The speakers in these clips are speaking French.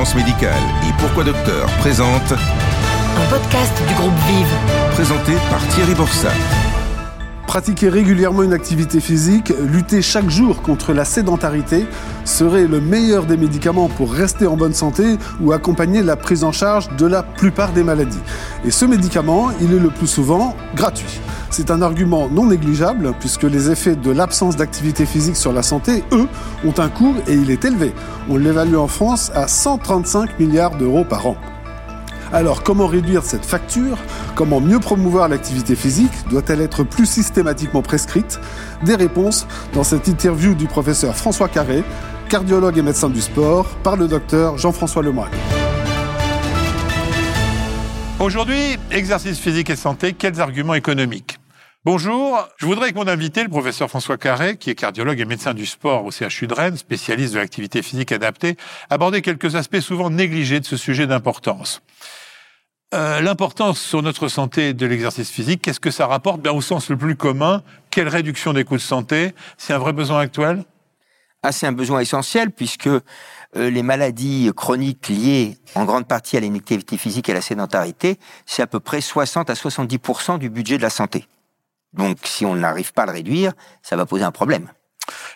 Fréquence Médicale et Pourquoi Docteur présente Un podcast du groupe Vive. présenté par Thierry Borsat. Pratiquer régulièrement une activité physique, lutter chaque jour contre la sédentarité serait le meilleur des médicaments pour rester en bonne santé ou accompagner la prise en charge de la plupart des maladies. Et ce médicament, il est le plus souvent gratuit. C'est un argument non négligeable puisque les effets de l'absence d'activité physique sur la santé, eux, ont un coût et il est élevé. On l'évalue en France à 135 milliards d'euros par an. Alors, comment réduire cette facture? Comment mieux promouvoir l'activité physique? Doit-elle être plus systématiquement prescrite? Des réponses dans cette interview du professeur François Carré, cardiologue et médecin du sport, par le docteur Jean-François Lemoyne. Aujourd'hui, exercice physique et santé, quels arguments économiques? Bonjour, je voudrais que mon invité, le professeur François Carré, qui est cardiologue et médecin du sport au CHU de Rennes, spécialiste de l'activité physique adaptée, aborde quelques aspects souvent négligés de ce sujet d'importance. Euh, L'importance sur notre santé de l'exercice physique, qu'est-ce que ça rapporte? Bien, Au sens le plus commun, quelle réduction des coûts de santé? C'est un vrai besoin actuel? Ah, c'est un besoin essentiel puisque euh, les maladies chroniques liées en grande partie à l'inactivité physique et à la sédentarité, c'est à peu près 60 à 70% du budget de la santé. Donc, si on n'arrive pas à le réduire, ça va poser un problème.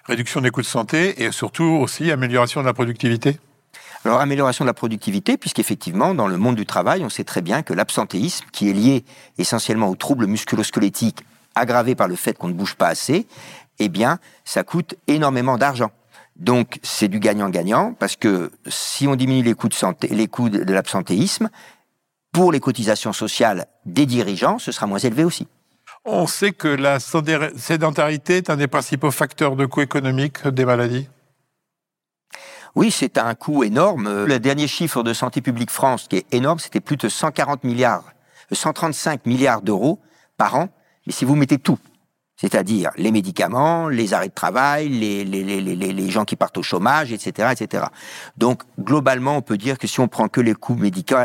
Réduction des coûts de santé et surtout aussi amélioration de la productivité? Alors, amélioration de la productivité, puisqu'effectivement, dans le monde du travail, on sait très bien que l'absentéisme, qui est lié essentiellement aux troubles musculo-squelettiques aggravés par le fait qu'on ne bouge pas assez, eh bien, ça coûte énormément d'argent. Donc, c'est du gagnant-gagnant, parce que si on diminue les coûts de l'absentéisme, pour les cotisations sociales des dirigeants, ce sera moins élevé aussi. On sait que la sédentarité est un des principaux facteurs de coût économique des maladies? Oui, c'est un coût énorme. Euh, Le dernier chiffre de Santé publique France, qui est énorme, c'était plus de 140 milliards, euh, 135 milliards d'euros par an. Mais si vous mettez tout, c'est-à-dire les médicaments, les arrêts de travail, les, gens qui partent au chômage, etc., etc. Donc, globalement, on peut dire que si on prend que les coûts médicaux,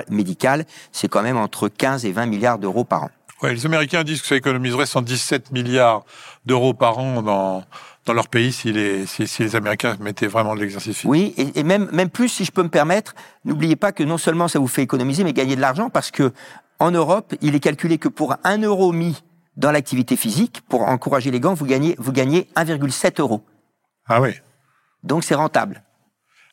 c'est quand même entre 15 et 20 milliards d'euros par an. Les Américains disent que ça économiserait 117 milliards d'euros par an dans, dans leur pays si les, si, si les Américains mettaient vraiment de l'exercice physique. Oui, et, et même, même plus, si je peux me permettre, n'oubliez pas que non seulement ça vous fait économiser, mais gagner de l'argent, parce que en Europe, il est calculé que pour un euro mis dans l'activité physique, pour encourager les gants, vous gagnez, vous gagnez 1,7 euros. Ah oui. Donc c'est rentable.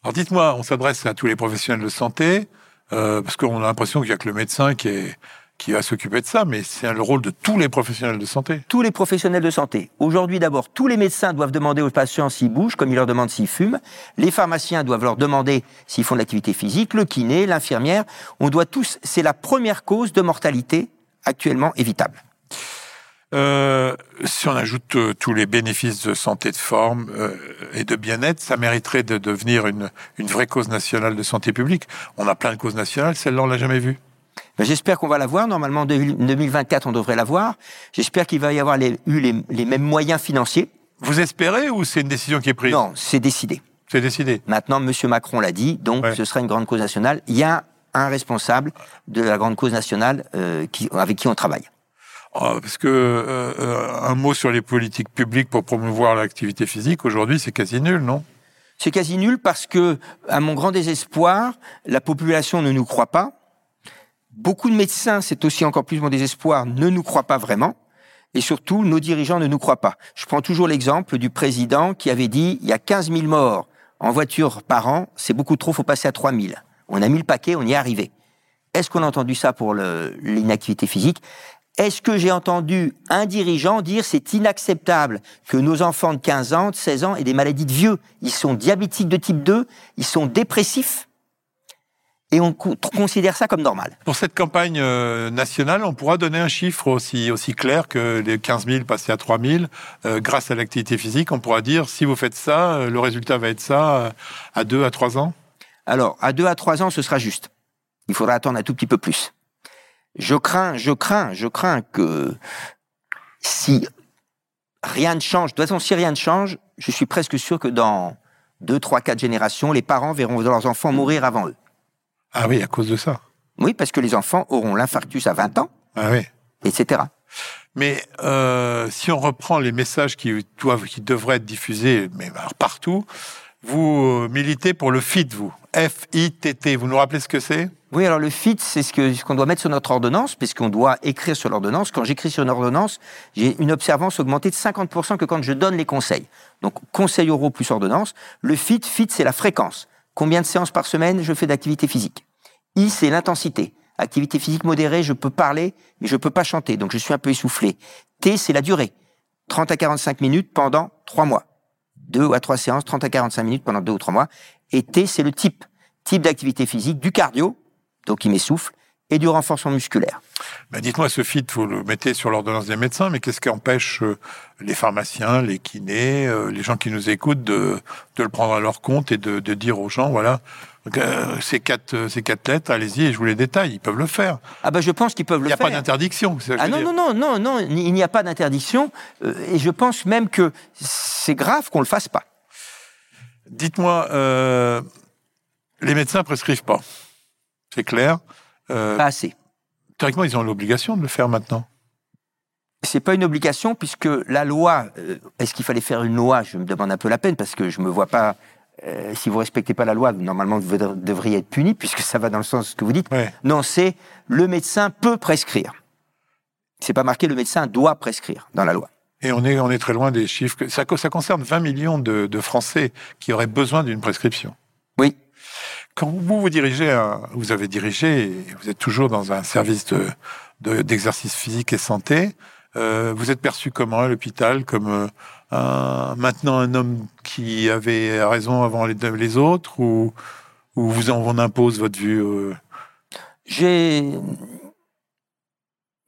Alors dites-moi, on s'adresse à tous les professionnels de santé, euh, parce qu'on a l'impression qu'il n'y a que le médecin qui, est, qui va s'occuper de ça, mais c'est le rôle de tous les professionnels de santé. Tous les professionnels de santé. Aujourd'hui, d'abord, tous les médecins doivent demander aux patients s'ils bougent, comme ils leur demandent s'ils fument. Les pharmaciens doivent leur demander s'ils font de l'activité physique. Le kiné, l'infirmière. On doit tous. C'est la première cause de mortalité actuellement évitable. Euh, si on ajoute euh, tous les bénéfices de santé de forme euh, et de bien-être, ça mériterait de devenir une, une vraie cause nationale de santé publique. On a plein de causes nationales, celle-là on l'a jamais vue. Ben, J'espère qu'on va la voir. Normalement, en 2024, on devrait la voir. J'espère qu'il va y avoir les, eu les, les mêmes moyens financiers. Vous espérez ou c'est une décision qui est prise? Non, c'est décidé. C'est décidé. Maintenant, Monsieur Macron l'a dit, donc Ouais. ce sera une grande cause nationale. Il y a un responsable de la grande cause nationale euh, qui, avec qui on travaille. Oh, parce que euh, euh, un mot sur les politiques publiques pour promouvoir l'activité physique aujourd'hui, c'est quasi nul, non? C'est quasi nul parce que, à mon grand désespoir, la population ne nous croit pas. Beaucoup de médecins, c'est aussi encore plus mon désespoir, ne nous croient pas vraiment. Et surtout, nos dirigeants ne nous croient pas. Je prends toujours l'exemple du président qui avait dit il y a 15 000 morts en voiture par an, c'est beaucoup trop, faut passer à 3 000. On a mis le paquet, on y est arrivé. Est-ce qu'on a entendu ça pour l'inactivité physique? Est-ce que j'ai entendu un dirigeant dire c'est inacceptable que nos enfants de 15 ans, de 16 ans aient des maladies de vieux Ils sont diabétiques de type 2, ils sont dépressifs, et on co- considère ça comme normal. Pour cette campagne euh, nationale, on pourra donner un chiffre aussi, aussi clair que les 15 000 passés à 3 000. euh, grâce à l'activité physique, on pourra dire si vous faites ça, euh, le résultat va être ça à 2 à 3 ans. Alors, à 2 à 3 ans, ce sera juste. Il faudra attendre un tout petit peu plus. Je crains, je crains, je crains que si rien ne change, de toute façon, si rien ne change, je suis presque sûr que dans 2, 3, 4 générations, les parents verront leurs enfants mourir avant eux. Ah oui, à cause de ça. Oui, parce que les enfants auront l'infarctus à 20 ans, Ah oui. etc. Mais euh, si on reprend les messages qui doivent, qui devraient être diffusés, mais partout, Vous militez pour le FIT, vous. F-I-T-T. Vous nous rappelez ce que c'est? Oui, alors le FIT, c'est ce qu'on doit mettre sur notre ordonnance, puisqu'on doit écrire sur l'ordonnance. Quand j'écris sur une ordonnance, j'ai une observance augmentée de 50% que quand je donne les conseils. Donc, conseil oraux plus ordonnance. Le FIT, FIT, c'est la fréquence. Combien de séances par semaine je fais d'activité physique? I, c'est l'intensité. Activité physique modérée, je peux parler, mais je peux pas chanter, donc je suis un peu essoufflé. T, c'est la durée. 30 à 45 minutes pendant 3 mois. 2 à 3 séances, 30 à 45 minutes pendant 2 ou 3 mois. Et T, c'est le type. Type d'activité physique, du cardio, donc qui m'essouffle, et du renforcement musculaire. Ben, Dites-moi, ce FIT, vous le mettez sur l'ordonnance des médecins, mais qu'est-ce qui empêche euh, les pharmaciens, les kinés, euh, les gens qui nous écoutent de, de le prendre à leur compte et de, de dire aux gens, voilà, euh, ces, quatre, ces quatre lettres, allez-y et je vous les détaille, ils peuvent le faire. Ah ben je pense qu'ils peuvent Il le n'y a faire. pas d'interdiction. Ah non, non, non, non, non, il n'y a pas d'interdiction. et je pense même que c'est grave qu'on le fasse pas. Dites-moi, euh, les médecins prescrivent pas. C'est clair. Euh, Pas assez. théoriquement, ils ont l'obligation de le faire maintenant. C'est pas une obligation puisque la loi, euh, est-ce qu'il fallait faire une loi? Je me demande un peu la peine parce que je me vois pas. euh, si vous respectez pas la loi, normalement vous devriez- être puni puisque ça va dans le sens de ce que vous dites. Ouais. Non, c'est le médecin peut prescrire. C'est pas marqué le médecin doit prescrire dans la loi. Et on est, on est très loin des chiffres. que- Ça, co- ça concerne 20 millions de, de Français qui auraient besoin d'une prescription. Oui. Quand vous vous dirigez, vous avez dirigé, vous êtes toujours dans un service de- de- d'exercice physique et santé, euh, vous êtes perçu comment à l'hôpital Comme euh, maintenant un homme qui avait raison avant les, autres Ou, ou vous en, on impose votre vue euh, J'ai.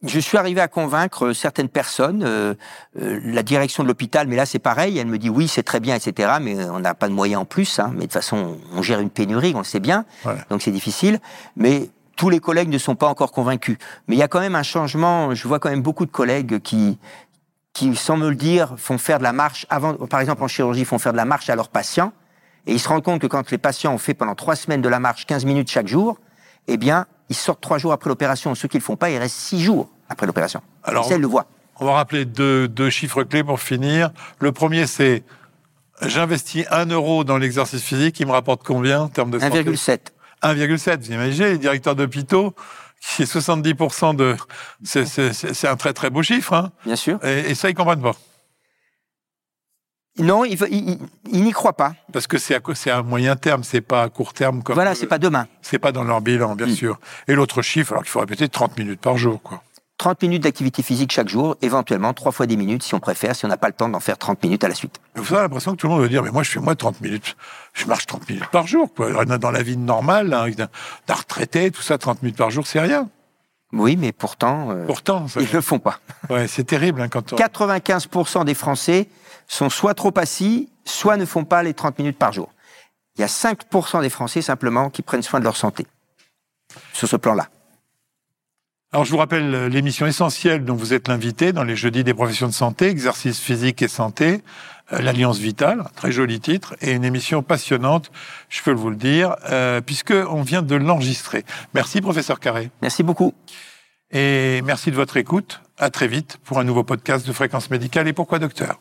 Je suis arrivé à convaincre certaines personnes, euh, euh, la direction de l'hôpital, mais là c'est pareil, elle me dit oui c'est très bien, etc. Mais on n'a pas de moyens en plus, hein, mais de toute façon on gère une pénurie, on le sait bien, Ouais. donc c'est difficile. Mais tous les collègues ne sont pas encore convaincus. Mais il y a quand même un changement, je vois quand même beaucoup de collègues qui, qui sans me le dire, font faire de la marche, avant, par exemple en chirurgie, font faire de la marche à leurs patients, et ils se rendent compte que quand les patients ont fait pendant trois semaines de la marche 15 minutes chaque jour, eh bien, ils sortent trois jours après l'opération. Ceux qui ne le font pas, ils restent six jours après l'opération. Alors, Ça, ils le voient. On va rappeler deux, deux chiffres clés pour finir. Le premier, c'est j'investis 1 euro dans l'exercice physique, il me rapporte combien en termes de santé 1,7. 1,7. Vous imaginez, les directeurs d'hôpitaux, qui est 70% de... C'est un très très beau chiffre. Hein. Bien sûr. Et, et ça, ils comprennent pas. Non, ils n'y croient pas. Parce que c'est à, moyen terme, c'est pas à court terme. Comme Voilà, c'est pas demain. c'est pas dans leur bilan, bien Mm. sûr. Et l'autre chiffre, alors qu'il faut répéter, 30 minutes par jour. Quoi. 30 minutes d'activité physique chaque jour, éventuellement trois fois des minutes si on préfère, si on n'a pas le temps d'en faire 30 minutes à la suite. Vous avez l'impression que tout le monde veut dire, mais moi je fais de 30 minutes. Je marche 30 minutes par jour. Quoi. Dans la vie normale, hein, d'un d'un retraité, tout ça, 30 minutes par jour, c'est rien. Oui, mais pourtant, euh, Pourtant, ils ne le font pas. ouais, c'est terrible hein, quand on... 95% des Français sont soit trop assis, soit ne font pas les 30 minutes par jour. Il y a 5% des Français simplement qui prennent soin de leur santé. Sur ce plan-là. Alors je vous rappelle euh, l'émission essentielle dont vous êtes l'invité dans les jeudis des professions de santé, exercice physique et santé, euh, l'Alliance Vitale, très joli titre, et une émission passionnante, je peux vous le dire, euh, puisque on vient de l'enregistrer. Merci professeur Carré, Merci beaucoup. et merci de votre écoute. À très vite pour un nouveau podcast de Fréquence Médicale et Pourquoi Docteur?